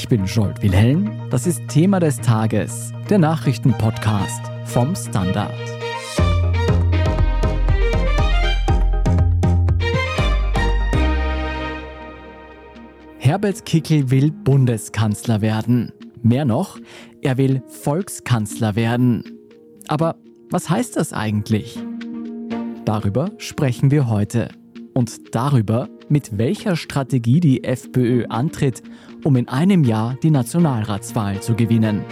Ich bin Jolt Wilhelm. Das ist Thema des Tages, der Nachrichtenpodcast vom Standard. Herbert Kickl will Bundeskanzler werden. Mehr noch, er will Volkskanzler werden. Aber was heißt das eigentlich? Darüber sprechen wir heute. Und darüber, mit welcher Strategie die FPÖ antritt, um in einem Jahr die Nationalratswahl zu gewinnen.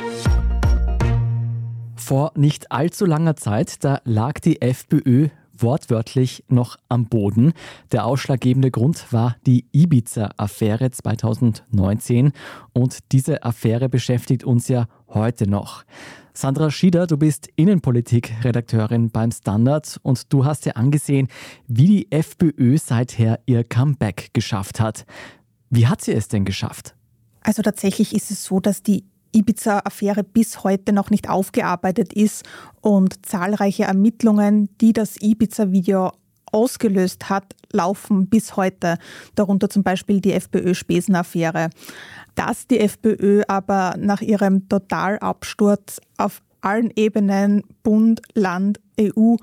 Vor nicht allzu langer Zeit, da lag die FPÖ wortwörtlich noch am Boden. Der ausschlaggebende Grund war die Ibiza-Affäre 2019 und diese Affäre beschäftigt uns ja heute noch. Sandra Schieder, du bist Innenpolitik-Redakteurin beim Standard und du hast ja angesehen, wie die FPÖ seither ihr Comeback geschafft hat. Wie hat sie es denn geschafft? Also tatsächlich ist es so, dass die Ibiza-Affäre bis heute noch nicht aufgearbeitet ist und zahlreiche Ermittlungen, die das Ibiza-Video ausgelöst hat, laufen bis heute. Darunter zum Beispiel die FPÖ-Spesen-Affäre. Dass die FPÖ aber nach ihrem Totalabsturz auf allen Ebenen, Bund, Land, EU,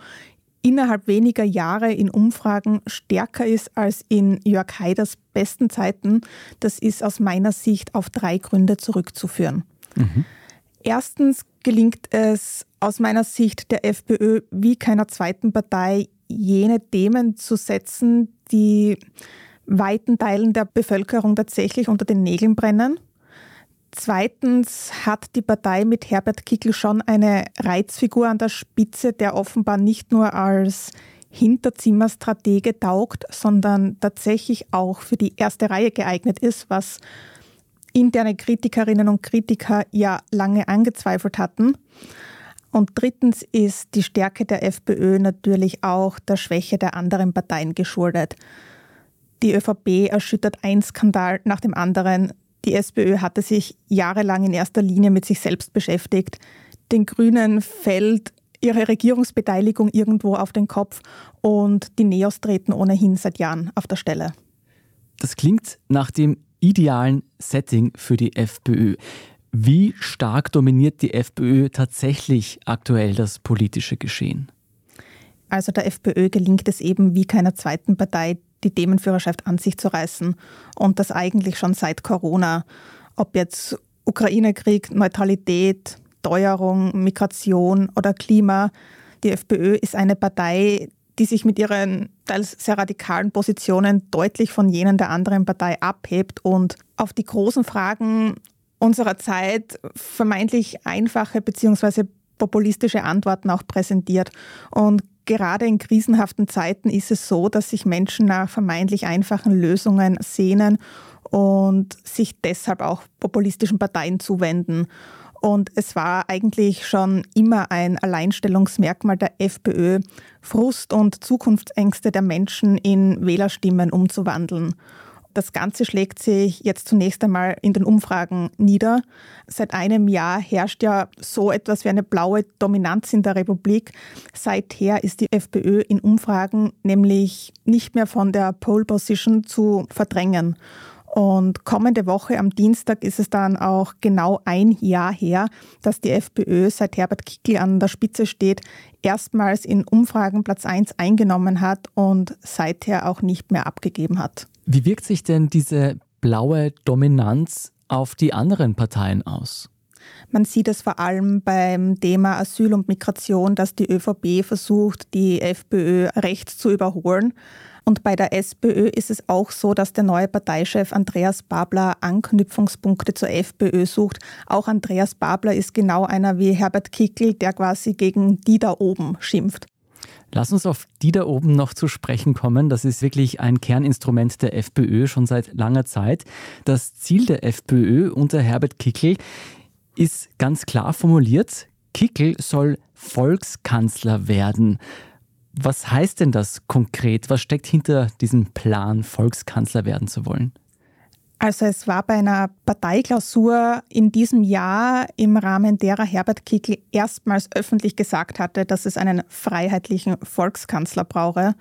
innerhalb weniger Jahre in Umfragen stärker ist als in Jörg Haiders besten Zeiten, das ist aus meiner Sicht auf drei Gründe zurückzuführen. Mhm. Erstens gelingt es aus meiner Sicht der FPÖ wie keiner zweiten Partei, jene Themen zu setzen, die weiten Teilen der Bevölkerung tatsächlich unter den Nägeln brennen. Zweitens hat die Partei mit Herbert Kickl schon eine Reizfigur an der Spitze, der offenbar nicht nur als Hinterzimmerstratege taugt, sondern tatsächlich auch für die erste Reihe geeignet ist, was interne Kritikerinnen und Kritiker ja lange angezweifelt hatten. Und drittens ist die Stärke der FPÖ natürlich auch der Schwäche der anderen Parteien geschuldet. Die ÖVP erschüttert ein Skandal nach dem anderen. Die SPÖ hatte sich jahrelang in erster Linie mit sich selbst beschäftigt. Den Grünen fällt ihre Regierungsbeteiligung irgendwo auf den Kopf und die Neos treten ohnehin seit Jahren auf der Stelle. Das klingt nach dem idealen Setting für die FPÖ. Wie stark dominiert die FPÖ tatsächlich aktuell das politische Geschehen? Also der FPÖ gelingt es eben wie keiner zweiten Partei, die Themenführerschaft an sich zu reißen. Und das eigentlich schon seit Corona. Ob jetzt Ukraine-Krieg, Neutralität, Teuerung, Migration oder Klima. Die FPÖ ist eine Partei, die sich mit ihren teils sehr radikalen Positionen deutlich von jenen der anderen Partei abhebt und auf die großen Fragen unserer Zeit vermeintlich einfache bzw. populistische Antworten auch präsentiert. Und gerade in krisenhaften Zeiten ist es so, dass sich Menschen nach vermeintlich einfachen Lösungen sehnen und sich deshalb auch populistischen Parteien zuwenden. Und es war eigentlich schon immer ein Alleinstellungsmerkmal der FPÖ, Frust und Zukunftsängste der Menschen in Wählerstimmen umzuwandeln. Das Ganze schlägt sich jetzt zunächst einmal in den Umfragen nieder. Seit einem Jahr herrscht ja so etwas wie eine blaue Dominanz in der Republik. Seither ist die FPÖ in Umfragen nämlich nicht mehr von der Pole Position zu verdrängen. Und kommende Woche am Dienstag ist es dann auch genau ein Jahr her, dass die FPÖ, seit Herbert Kickl an der Spitze steht, erstmals in Umfragen Platz 1 eingenommen hat und seither auch nicht mehr abgegeben hat. Wie wirkt sich denn diese blaue Dominanz auf die anderen Parteien aus? Man sieht es vor allem beim Thema Asyl und Migration, dass die ÖVP versucht, die FPÖ rechts zu überholen. Und bei der SPÖ ist es auch so, dass der neue Parteichef Andreas Babler Anknüpfungspunkte zur FPÖ sucht. Auch Andreas Babler ist genau einer wie Herbert Kickl, der quasi gegen die da oben schimpft. Lass uns auf die da oben noch zu sprechen kommen. Das ist wirklich ein Kerninstrument der FPÖ schon seit langer Zeit. Das Ziel der FPÖ unter Herbert Kickl ist ganz klar formuliert. Kickl soll Volkskanzler werden. Was heißt denn das konkret? Was steckt hinter diesem Plan, Volkskanzler werden zu wollen? Also es war bei einer Parteiklausur in diesem Jahr im Rahmen derer Herbert Kickl erstmals öffentlich gesagt hatte, dass es einen freiheitlichen Volkskanzler brauche.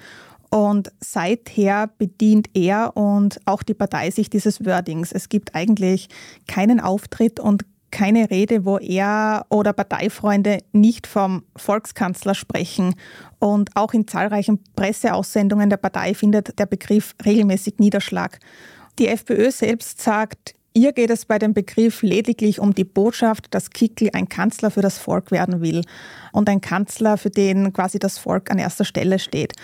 Und seither bedient er und auch die Partei sich dieses Wordings. Es gibt eigentlich keinen Auftritt und keine Rede, wo er oder Parteifreunde nicht vom Volkskanzler sprechen. Und auch in zahlreichen Presseaussendungen der Partei findet der Begriff regelmäßig Niederschlag. Die FPÖ selbst sagt, ihr geht es bei dem Begriff lediglich um die Botschaft, dass Kickl ein Kanzler für das Volk werden will und ein Kanzler, für den quasi das Volk an erster Stelle steht.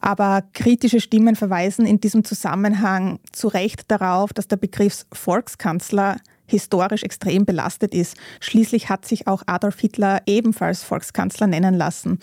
Aber kritische Stimmen verweisen in diesem Zusammenhang zu Recht darauf, dass der Begriff Volkskanzler historisch extrem belastet ist. Schließlich hat sich auch Adolf Hitler ebenfalls Volkskanzler nennen lassen.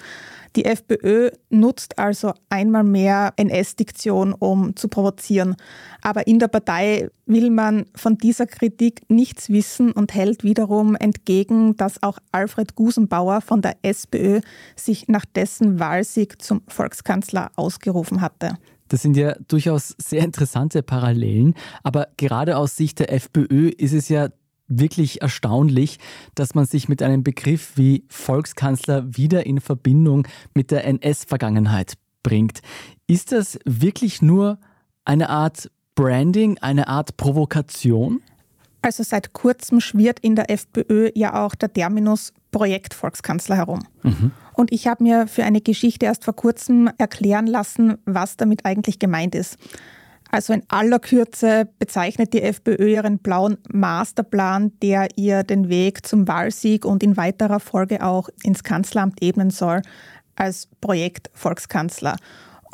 Die FPÖ nutzt also einmal mehr NS-Diktion, um zu provozieren. Aber in der Partei will man von dieser Kritik nichts wissen und hält wiederum entgegen, dass auch Alfred Gusenbauer von der SPÖ sich nach dessen Wahlsieg zum Volkskanzler ausgerufen hatte. Das sind ja durchaus sehr interessante Parallelen, aber gerade aus Sicht der FPÖ ist es ja wirklich erstaunlich, dass man sich mit einem Begriff wie Volkskanzler wieder in Verbindung mit der NS-Vergangenheit bringt. Ist das wirklich nur eine Art Branding, eine Art Provokation? Also seit kurzem schwirrt in der FPÖ ja auch der Terminus Projekt Volkskanzler herum. Mhm. Und ich habe mir für eine Geschichte erst vor kurzem erklären lassen, was damit eigentlich gemeint ist. Also in aller Kürze bezeichnet die FPÖ ihren blauen Masterplan, der ihr den Weg zum Wahlsieg und in weiterer Folge auch ins Kanzleramt ebnen soll, als Projekt Volkskanzler.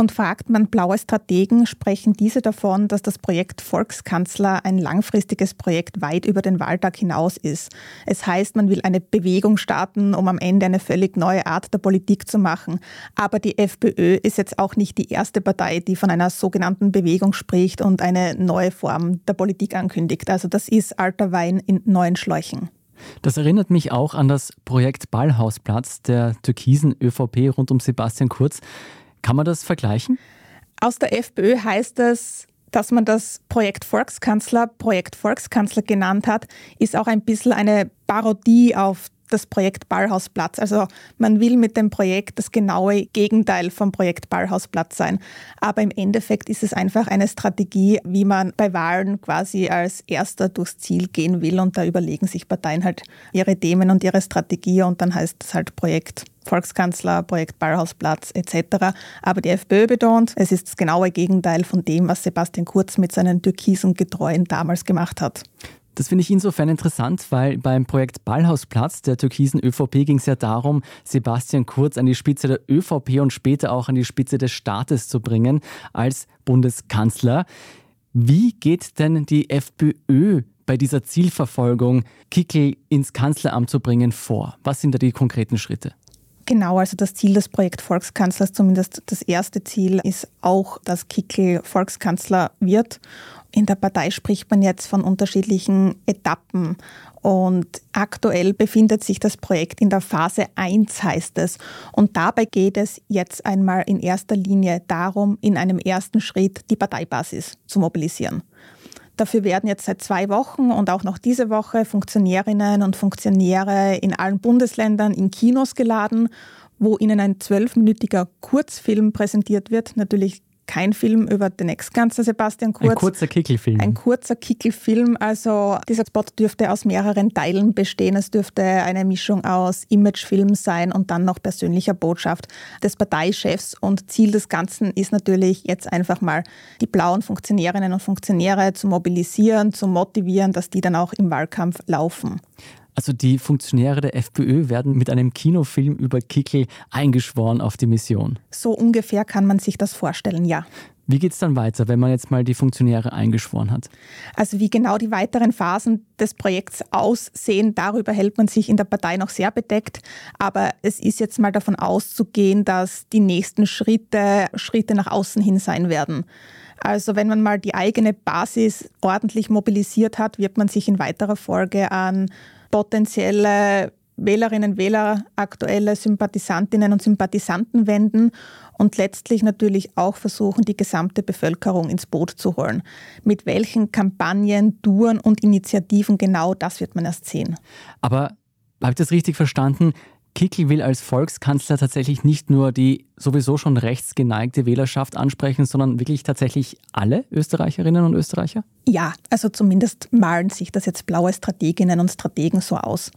Und fragt man blaue Strategen, sprechen diese davon, dass das Projekt Volkskanzler ein langfristiges Projekt weit über den Wahltag hinaus ist. Es heißt, man will eine Bewegung starten, um am Ende eine völlig neue Art der Politik zu machen. Aber die FPÖ ist jetzt auch nicht die erste Partei, die von einer sogenannten Bewegung spricht und eine neue Form der Politik ankündigt. Also das ist alter Wein in neuen Schläuchen. Das erinnert mich auch an das Projekt Ballhausplatz der türkisen ÖVP rund um Sebastian Kurz. Kann man das vergleichen? Aus der FPÖ heißt es, dass man das Projekt Volkskanzler Projekt Volkskanzler genannt hat, ist auch ein bisschen eine Parodie auf das Projekt Ballhausplatz. Also man will mit dem Projekt das genaue Gegenteil vom Projekt Ballhausplatz sein. Aber im Endeffekt ist es einfach eine Strategie, wie man bei Wahlen quasi als erster durchs Ziel gehen will. Und da überlegen sich Parteien halt ihre Themen und ihre Strategie und dann heißt es halt Projekt Volkskanzler, Projekt Ballhausplatz etc. Aber die FPÖ betont, es ist das genaue Gegenteil von dem, was Sebastian Kurz mit seinen türkisen Getreuen damals gemacht hat. Das finde ich insofern interessant, weil beim Projekt Ballhausplatz der türkisen ÖVP ging es ja darum, Sebastian Kurz an die Spitze der ÖVP und später auch an die Spitze des Staates zu bringen als Bundeskanzler. Wie geht denn die FPÖ bei dieser Zielverfolgung, Kickel ins Kanzleramt zu bringen, vor? Was sind da die konkreten Schritte? Genau, also das Ziel des Projekt Volkskanzlers, zumindest das erste Ziel, ist auch, dass Kickel Volkskanzler wird. In der Partei spricht man jetzt von unterschiedlichen Etappen. Und aktuell befindet sich das Projekt in der Phase 1, heißt es. Und dabei geht es jetzt einmal in erster Linie darum, in einem ersten Schritt die Parteibasis zu mobilisieren. Dafür werden jetzt seit zwei Wochen und auch noch diese Woche Funktionärinnen und Funktionäre in allen Bundesländern in Kinos geladen, wo ihnen ein zwölfminütiger Kurzfilm präsentiert wird. Natürlich kein Film über den Ex-Kanzler Sebastian Kurz. Ein kurzer Kickelfilm. Ein kurzer Kickelfilm. Also dieser Spot dürfte aus mehreren Teilen bestehen. Es dürfte eine Mischung aus Imagefilm sein und dann noch persönlicher Botschaft des Parteichefs. Und Ziel des Ganzen ist natürlich jetzt einfach mal die blauen Funktionärinnen und Funktionäre zu mobilisieren, zu motivieren, dass die dann auch im Wahlkampf laufen. Also die Funktionäre der FPÖ werden mit einem Kinofilm über Kickel eingeschworen auf die Mission. So ungefähr kann man sich das vorstellen, ja. Wie geht es dann weiter, wenn man jetzt mal die Funktionäre eingeschworen hat? Also wie genau die weiteren Phasen des Projekts aussehen, darüber hält man sich in der Partei noch sehr bedeckt. Aber es ist jetzt mal davon auszugehen, dass die nächsten Schritte Schritte nach außen hin sein werden. Also wenn man mal die eigene Basis ordentlich mobilisiert hat, wird man sich in weiterer Folge an potenzielle Wählerinnen Wähler, aktuelle Sympathisantinnen und Sympathisanten wenden und letztlich natürlich auch versuchen, die gesamte Bevölkerung ins Boot zu holen. Mit welchen Kampagnen, Touren und Initiativen genau, das wird man erst sehen. Aber habe ich das richtig verstanden? Kickl will als Volkskanzler tatsächlich nicht nur die sowieso schon rechtsgeneigte Wählerschaft ansprechen, sondern wirklich tatsächlich alle Österreicherinnen und Österreicher? Ja, also zumindest malen sich das jetzt blaue Strateginnen und Strategen so aus.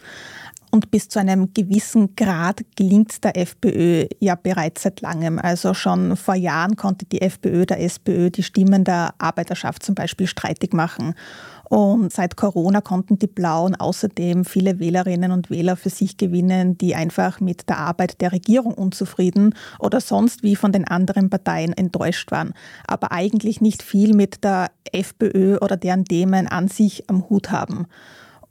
Und bis zu einem gewissen Grad gelingt es der FPÖ ja bereits seit langem. Also schon vor Jahren konnte die FPÖ der SPÖ die Stimmen der Arbeiterschaft zum Beispiel streitig machen. Und seit Corona konnten die Blauen außerdem viele Wählerinnen und Wähler für sich gewinnen, die einfach mit der Arbeit der Regierung unzufrieden oder sonst wie von den anderen Parteien enttäuscht waren, aber eigentlich nicht viel mit der FPÖ oder deren Themen an sich am Hut haben.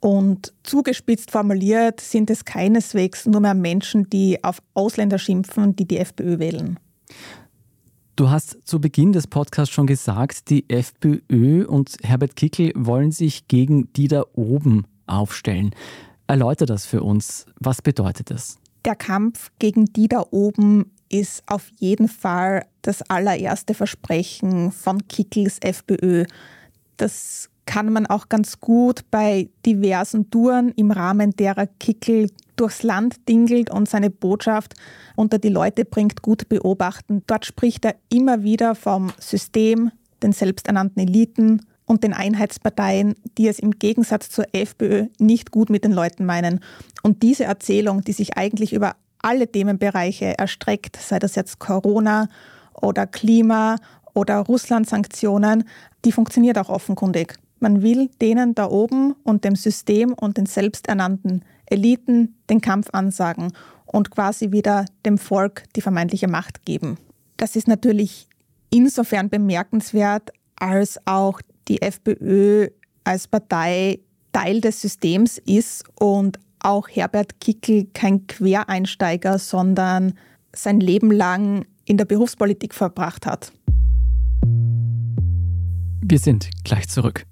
Und zugespitzt formuliert sind es keineswegs nur mehr Menschen, die auf Ausländer schimpfen, die die FPÖ wählen. Du hast zu Beginn des Podcasts schon gesagt, die FPÖ und Herbert Kickel wollen sich gegen die da oben aufstellen. Erläuter das für uns. Was bedeutet das? Der Kampf gegen die da oben ist auf jeden Fall das allererste Versprechen von Kickels FPÖ. Das kann man auch ganz gut bei diversen Touren im Rahmen derer Kickel durchs Land dingelt und seine Botschaft unter die Leute bringt, gut beobachten. Dort spricht er immer wieder vom System, den selbsternannten Eliten und den Einheitsparteien, die es im Gegensatz zur FPÖ nicht gut mit den Leuten meinen. Und diese Erzählung, die sich eigentlich über alle Themenbereiche erstreckt, sei das jetzt Corona oder Klima oder Russland-Sanktionen, die funktioniert auch offenkundig. Man will denen da oben und dem System und den selbsternannten Eliten den Kampf ansagen und quasi wieder dem Volk die vermeintliche Macht geben. Das ist natürlich insofern bemerkenswert, als auch die FPÖ als Partei Teil des Systems ist und auch Herbert Kickel kein Quereinsteiger, sondern sein Leben lang in der Berufspolitik verbracht hat. Wir sind gleich zurück.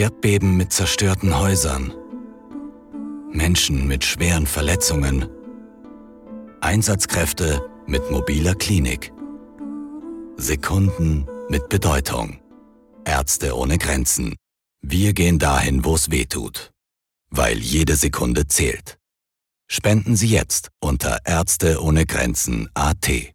Erdbeben mit zerstörten Häusern. Menschen mit schweren Verletzungen. Einsatzkräfte mit mobiler Klinik. Sekunden mit Bedeutung. Ärzte ohne Grenzen. Wir gehen dahin, wo es weh tut. Weil jede Sekunde zählt. Spenden Sie jetzt unter Ärzte ohne Grenzen AT.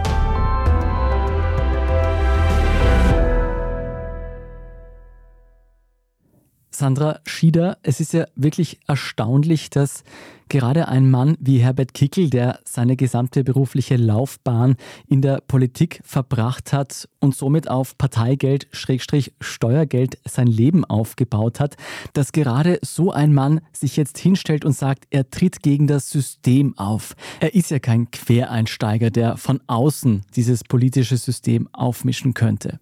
Sandra Schieder, es ist ja wirklich erstaunlich, dass gerade ein Mann wie Herbert Kickel, der seine gesamte berufliche Laufbahn in der Politik verbracht hat und somit auf Parteigeld, Schrägstrich Steuergeld sein Leben aufgebaut hat, dass gerade so ein Mann sich jetzt hinstellt und sagt, er tritt gegen das System auf. Er ist ja kein Quereinsteiger, der von außen dieses politische System aufmischen könnte.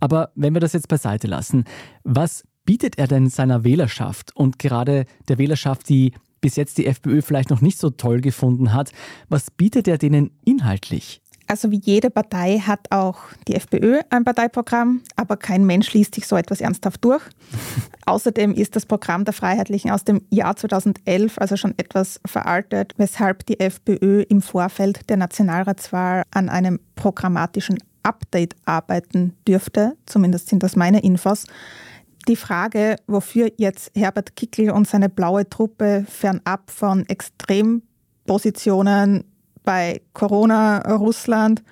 Aber wenn wir das jetzt beiseite lassen, was bietet er denn seiner Wählerschaft und gerade der Wählerschaft, die bis jetzt die FPÖ vielleicht noch nicht so toll gefunden hat, was bietet er denen inhaltlich? Also wie jede Partei hat auch die FPÖ ein Parteiprogramm, aber kein Mensch liest sich so etwas ernsthaft durch. Außerdem ist das Programm der Freiheitlichen aus dem Jahr 2011, also schon etwas veraltet, weshalb die FPÖ im Vorfeld der Nationalratswahl an einem programmatischen Update arbeiten dürfte. Zumindest sind das meine Infos die Frage, wofür jetzt Herbert Kickl und seine blaue Truppe fernab von Extrempositionen bei Corona, Russland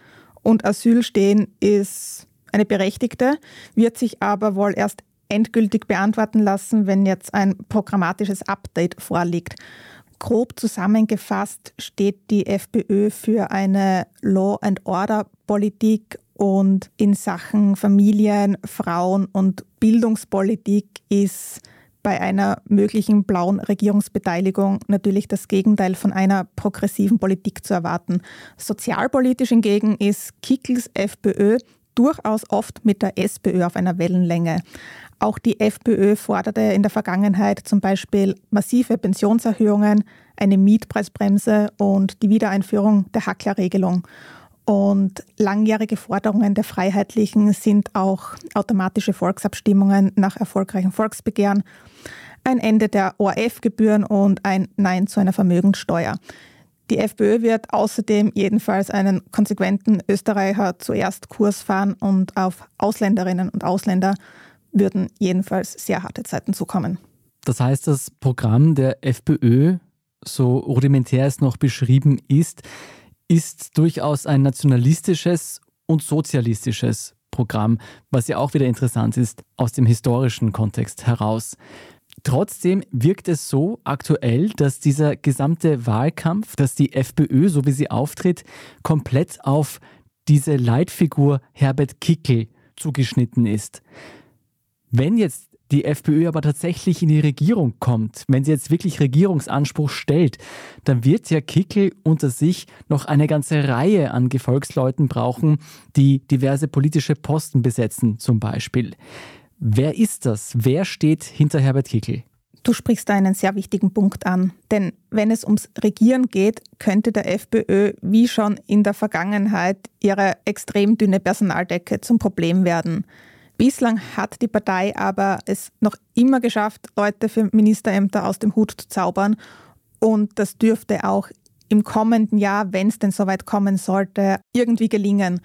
und Asyl stehen, ist eine berechtigte, wird sich aber wohl erst endgültig beantworten lassen, wenn jetzt ein programmatisches Update vorliegt. Grob zusammengefasst steht die FPÖ für eine Law and Order Politik und in Sachen Familien, Frauen und Bildungspolitik ist bei einer möglichen blauen Regierungsbeteiligung natürlich das Gegenteil von einer progressiven Politik zu erwarten. Sozialpolitisch hingegen ist Kickels FPÖ durchaus oft mit der SPÖ auf einer Wellenlänge. Auch die FPÖ forderte in der Vergangenheit zum Beispiel massive Pensionserhöhungen, eine Mietpreisbremse und die Wiedereinführung der Hacklerregelung. Und langjährige Forderungen der Freiheitlichen sind auch automatische Volksabstimmungen nach erfolgreichen Volksbegehren, ein Ende der ORF-Gebühren und ein Nein zu einer Vermögenssteuer. Die FPÖ wird außerdem jedenfalls einen konsequenten Österreicher zuerst Kurs fahren und auf Ausländerinnen und Ausländer würden jedenfalls sehr harte Zeiten zukommen. Das heißt, das Programm der FPÖ, so rudimentär es noch beschrieben ist, ist durchaus ein nationalistisches und sozialistisches Programm, was ja auch wieder interessant ist aus dem historischen Kontext heraus. Trotzdem wirkt es so aktuell, dass dieser gesamte Wahlkampf, dass die FPÖ, so wie sie auftritt, komplett auf diese Leitfigur Herbert Kickel zugeschnitten ist. Wenn jetzt die FPÖ aber tatsächlich in die Regierung kommt, wenn sie jetzt wirklich Regierungsanspruch stellt, dann wird ja Kickel unter sich noch eine ganze Reihe an Gefolgsleuten brauchen, die diverse politische Posten besetzen zum Beispiel. Wer ist das? Wer steht hinter Herbert Kickel? Du sprichst da einen sehr wichtigen Punkt an. Denn wenn es ums Regieren geht, könnte der FPÖ wie schon in der Vergangenheit ihre extrem dünne Personaldecke zum Problem werden. Bislang hat die Partei aber es noch immer geschafft, Leute für Ministerämter aus dem Hut zu zaubern. Und das dürfte auch im kommenden Jahr, wenn es denn soweit kommen sollte, irgendwie gelingen.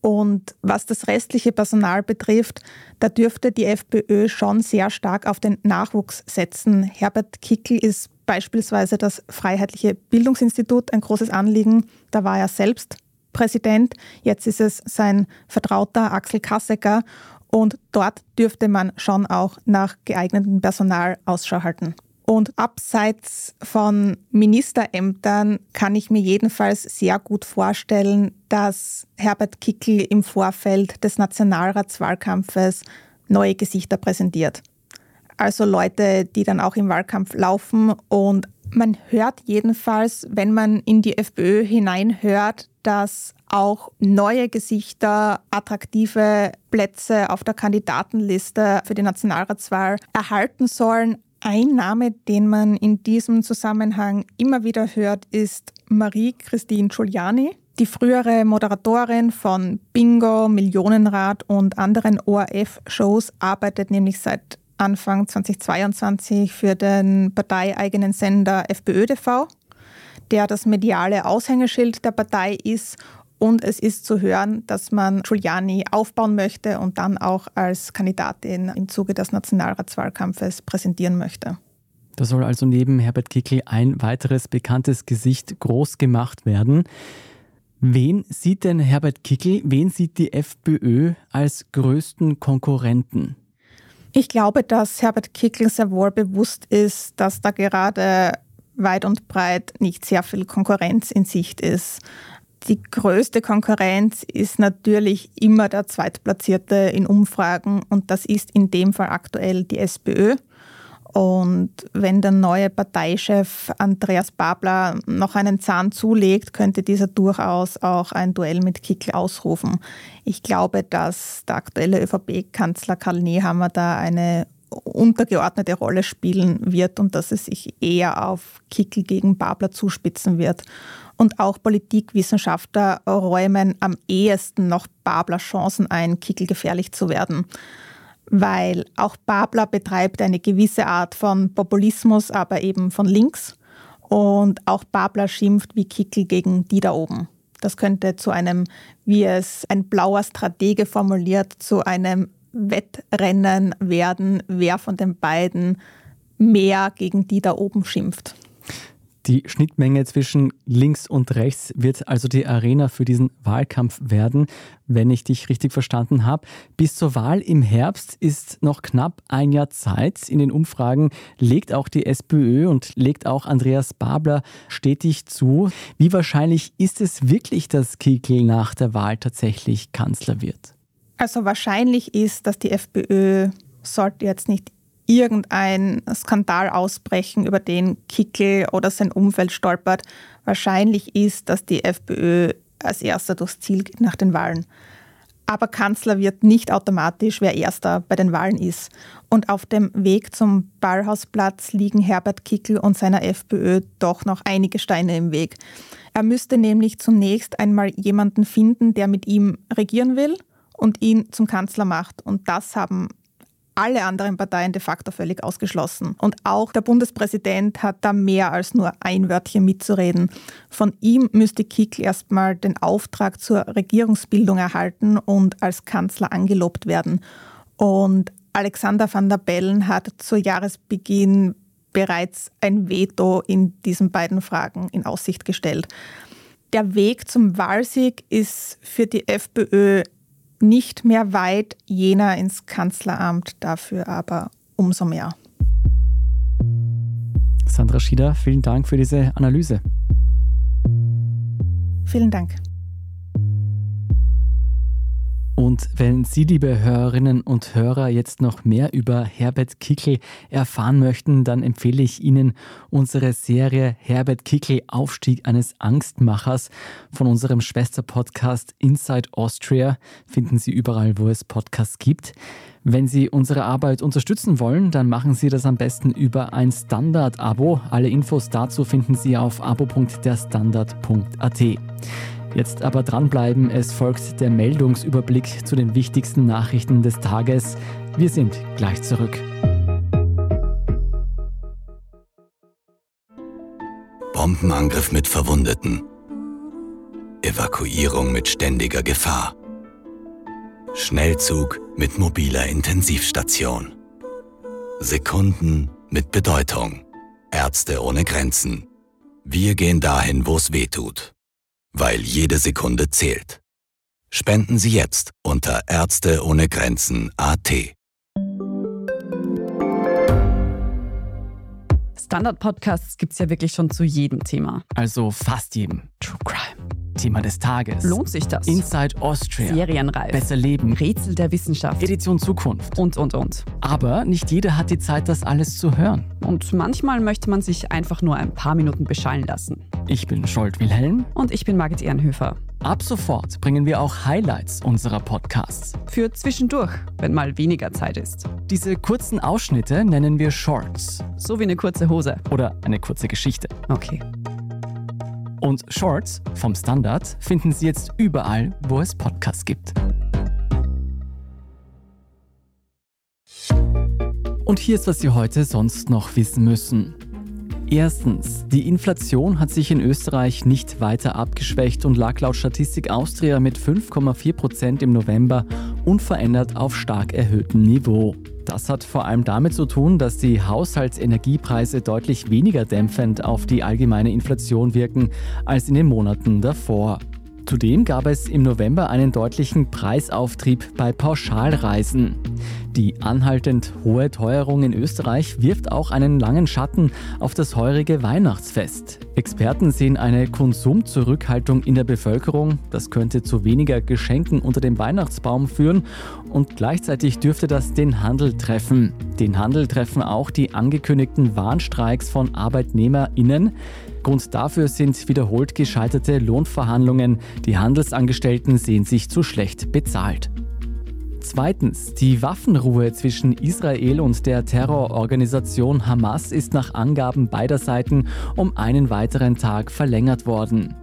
Und was das restliche Personal betrifft, da dürfte die FPÖ schon sehr stark auf den Nachwuchs setzen. Herbert Kickl ist beispielsweise das Freiheitliche Bildungsinstitut ein großes Anliegen. Da war er selbst Präsident. Jetzt ist es sein Vertrauter Axel Kassecker. Und dort dürfte man schon auch nach geeignetem Personal Ausschau halten. Und abseits von Ministerämtern kann ich mir jedenfalls sehr gut vorstellen, dass Herbert Kickl im Vorfeld des Nationalratswahlkampfes neue Gesichter präsentiert. Also Leute, die dann auch im Wahlkampf laufen. Und man hört jedenfalls, wenn man in die FPÖ hineinhört, dass auch neue Gesichter attraktive Plätze auf der Kandidatenliste für die Nationalratswahl erhalten sollen. Ein Name, den man in diesem Zusammenhang immer wieder hört, ist Marie-Christine Giuliani. Die frühere Moderatorin von Bingo, Millionenrad und anderen ORF-Shows arbeitet nämlich seit Anfang 2022 für den parteieigenen Sender FPÖ-TV, der das mediale Aushängeschild der Partei ist und es ist zu hören, dass man Giuliani aufbauen möchte und dann auch als Kandidatin im Zuge des Nationalratswahlkampfes präsentieren möchte. Da soll also neben Herbert Kickl ein weiteres bekanntes Gesicht groß gemacht werden. Wen sieht denn Herbert Kickl, wen sieht die FPÖ als größten Konkurrenten? Ich glaube, dass Herbert Kickl sehr wohl bewusst ist, dass da gerade weit und breit nicht sehr viel Konkurrenz in Sicht ist. Die größte Konkurrenz ist natürlich immer der Zweitplatzierte in Umfragen und das ist in dem Fall aktuell die SPÖ. Und wenn der neue Parteichef Andreas Babler noch einen Zahn zulegt, könnte dieser durchaus auch ein Duell mit Kickl ausrufen. Ich glaube, dass der aktuelle ÖVP-Kanzler Karl Nehammer da eine untergeordnete Rolle spielen wird und dass es sich eher auf Kickl gegen Babler zuspitzen wird und auch Politikwissenschaftler räumen am ehesten noch Babler Chancen ein, Kickel gefährlich zu werden. Weil auch Babler betreibt eine gewisse Art von Populismus, aber eben von links. Und auch Babler schimpft wie Kickel gegen die da oben. Das könnte zu einem, wie es ein blauer Stratege formuliert, zu einem Wettrennen werden, wer von den beiden mehr gegen die da oben schimpft. Die Schnittmenge zwischen links und rechts wird also die Arena für diesen Wahlkampf werden, wenn ich dich richtig verstanden habe. Bis zur Wahl im Herbst ist noch knapp ein Jahr Zeit. In den Umfragen legt auch die SPÖ und legt auch Andreas Babler stetig zu. Wie wahrscheinlich ist es wirklich, dass Kickel nach der Wahl tatsächlich Kanzler wird? Also wahrscheinlich ist, dass die FPÖ sollte jetzt nicht irgendein Skandal ausbrechen, über den Kickel oder sein Umfeld stolpert. Wahrscheinlich ist, dass die FPÖ als erster durchs Ziel geht nach den Wahlen. Aber Kanzler wird nicht automatisch, wer erster bei den Wahlen ist. Und auf dem Weg zum Ballhausplatz liegen Herbert Kickel und seiner FPÖ doch noch einige Steine im Weg. Er müsste nämlich zunächst einmal jemanden finden, der mit ihm regieren will und ihn zum Kanzler macht. Und das haben alle anderen Parteien de facto völlig ausgeschlossen. Und auch der Bundespräsident hat da mehr als nur ein Wörtchen mitzureden. Von ihm müsste Kickl erstmal den Auftrag zur Regierungsbildung erhalten und als Kanzler angelobt werden. Und Alexander van der Bellen hat zu Jahresbeginn bereits ein Veto in diesen beiden Fragen in Aussicht gestellt. Der Weg zum Wahlsieg ist für die FPÖ nicht mehr weit, jener ins Kanzleramt dafür aber umso mehr. Sandra Schieder, vielen Dank für diese Analyse. Vielen Dank. Und wenn Sie, liebe Hörerinnen und Hörer, jetzt noch mehr über Herbert Kickel erfahren möchten, dann empfehle ich Ihnen unsere Serie Herbert Kickel Aufstieg eines Angstmachers von unserem Schwesterpodcast Inside Austria. Finden Sie überall, wo es Podcasts gibt. Wenn Sie unsere Arbeit unterstützen wollen, dann machen Sie das am besten über ein Standard-Abo. Alle Infos dazu finden Sie auf abo.derstandard.at. Jetzt aber dranbleiben, es folgt der Meldungsüberblick zu den wichtigsten Nachrichten des Tages. Wir sind gleich zurück. Bombenangriff mit Verwundeten. Evakuierung mit ständiger Gefahr. Schnellzug mit mobiler Intensivstation. Sekunden mit Bedeutung. Ärzte ohne Grenzen. Wir gehen dahin, wo es weh tut weil jede Sekunde zählt. Spenden Sie jetzt unter Ärzte ohne Grenzen AT. Standard-Podcasts gibt es ja wirklich schon zu jedem Thema. Also fast jedem. True Crime. Thema des Tages. Lohnt sich das? Inside Austria. Serienreif. Besser Leben. Rätsel der Wissenschaft. Edition Zukunft. Und, und, und. Aber nicht jeder hat die Zeit, das alles zu hören. Und manchmal möchte man sich einfach nur ein paar Minuten beschallen lassen. Ich bin Scholt Wilhelm. Und ich bin Margit Ehrenhöfer. Ab sofort bringen wir auch Highlights unserer Podcasts. Für zwischendurch, wenn mal weniger Zeit ist. Diese kurzen Ausschnitte nennen wir Shorts. So wie eine kurze Hose. Oder eine kurze Geschichte. Okay. Und Shorts vom Standard finden Sie jetzt überall, wo es Podcasts gibt. Und hier ist, was Sie heute sonst noch wissen müssen. Erstens, die Inflation hat sich in Österreich nicht weiter abgeschwächt und lag laut Statistik Austria mit 5,4 Prozent im November unverändert auf stark erhöhtem Niveau. Das hat vor allem damit zu tun, dass die Haushaltsenergiepreise deutlich weniger dämpfend auf die allgemeine Inflation wirken als in den Monaten davor. Zudem gab es im November einen deutlichen Preisauftrieb bei Pauschalreisen. Die anhaltend hohe Teuerung in Österreich wirft auch einen langen Schatten auf das heurige Weihnachtsfest. Experten sehen eine Konsumzurückhaltung in der Bevölkerung. Das könnte zu weniger Geschenken unter dem Weihnachtsbaum führen und gleichzeitig dürfte das den Handel treffen. Den Handel treffen auch die angekündigten Warnstreiks von ArbeitnehmerInnen. Grund dafür sind wiederholt gescheiterte Lohnverhandlungen. Die Handelsangestellten sehen sich zu schlecht bezahlt. Zweitens, die Waffenruhe zwischen Israel und der Terrororganisation Hamas ist nach Angaben beider Seiten um einen weiteren Tag verlängert worden.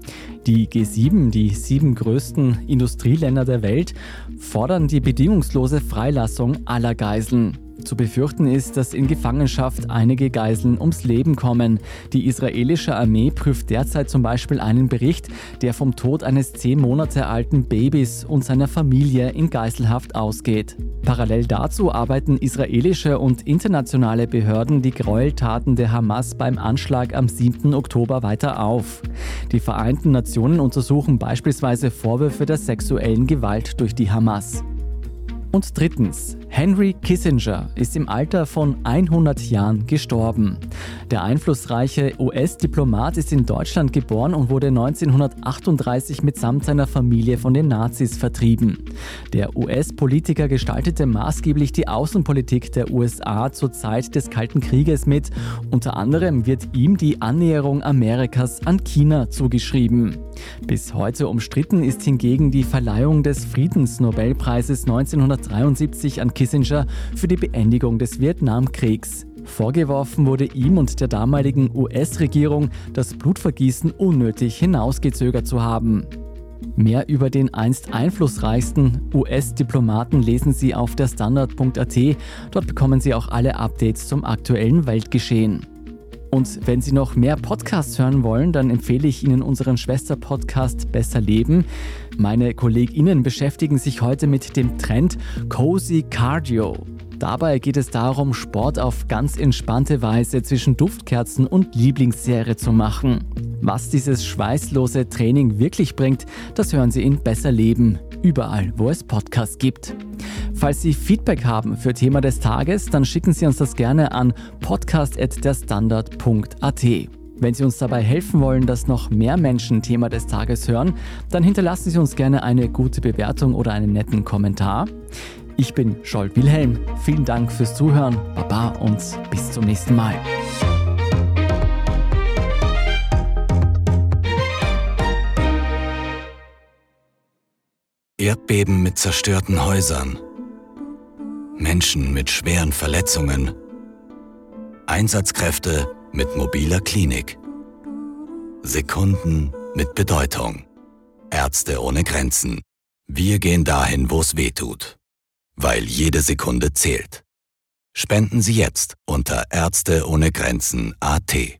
Die G7, die sieben größten Industrieländer der Welt, fordern die bedingungslose Freilassung aller Geiseln. Zu befürchten ist, dass in Gefangenschaft einige Geiseln ums Leben kommen. Die israelische Armee prüft derzeit zum Beispiel einen Bericht, der vom Tod eines zehn Monate alten Babys und seiner Familie in Geiselhaft ausgeht. Parallel dazu arbeiten israelische und internationale Behörden die Gräueltaten der Hamas beim Anschlag am 7. Oktober weiter auf. Die Vereinten Nationen untersuchen beispielsweise Vorwürfe der sexuellen Gewalt durch die Hamas. Und drittens, Henry Kissinger ist im Alter von 100 Jahren gestorben. Der einflussreiche US-Diplomat ist in Deutschland geboren und wurde 1938 mitsamt seiner Familie von den Nazis vertrieben. Der US-Politiker gestaltete maßgeblich die Außenpolitik der USA zur Zeit des Kalten Krieges mit. Unter anderem wird ihm die Annäherung Amerikas an China zugeschrieben. Bis heute umstritten ist hingegen die Verleihung des Friedensnobelpreises 1973 an Kissinger für die Beendigung des Vietnamkriegs. Vorgeworfen wurde ihm und der damaligen US-Regierung, das Blutvergießen unnötig hinausgezögert zu haben. Mehr über den einst einflussreichsten US-Diplomaten lesen Sie auf der Standard.at. Dort bekommen Sie auch alle Updates zum aktuellen Weltgeschehen. Und wenn Sie noch mehr Podcasts hören wollen, dann empfehle ich Ihnen unseren Schwester-Podcast Besser Leben. Meine KollegInnen beschäftigen sich heute mit dem Trend Cozy Cardio. Dabei geht es darum, Sport auf ganz entspannte Weise zwischen Duftkerzen und Lieblingsserie zu machen. Was dieses schweißlose Training wirklich bringt, das hören Sie in Besser Leben, überall, wo es Podcasts gibt. Falls Sie Feedback haben für Thema des Tages, dann schicken Sie uns das gerne an podcast.derstandard.at. Wenn Sie uns dabei helfen wollen, dass noch mehr Menschen Thema des Tages hören, dann hinterlassen Sie uns gerne eine gute Bewertung oder einen netten Kommentar. Ich bin Scholt Wilhelm. Vielen Dank fürs Zuhören. Baba und bis zum nächsten Mal. Erdbeben mit zerstörten Häusern. Menschen mit schweren Verletzungen. Einsatzkräfte mit mobiler Klinik. Sekunden mit Bedeutung. Ärzte ohne Grenzen. Wir gehen dahin, wo es weh tut. Weil jede Sekunde zählt. Spenden Sie jetzt unter Ärzte ohne Grenzen AT.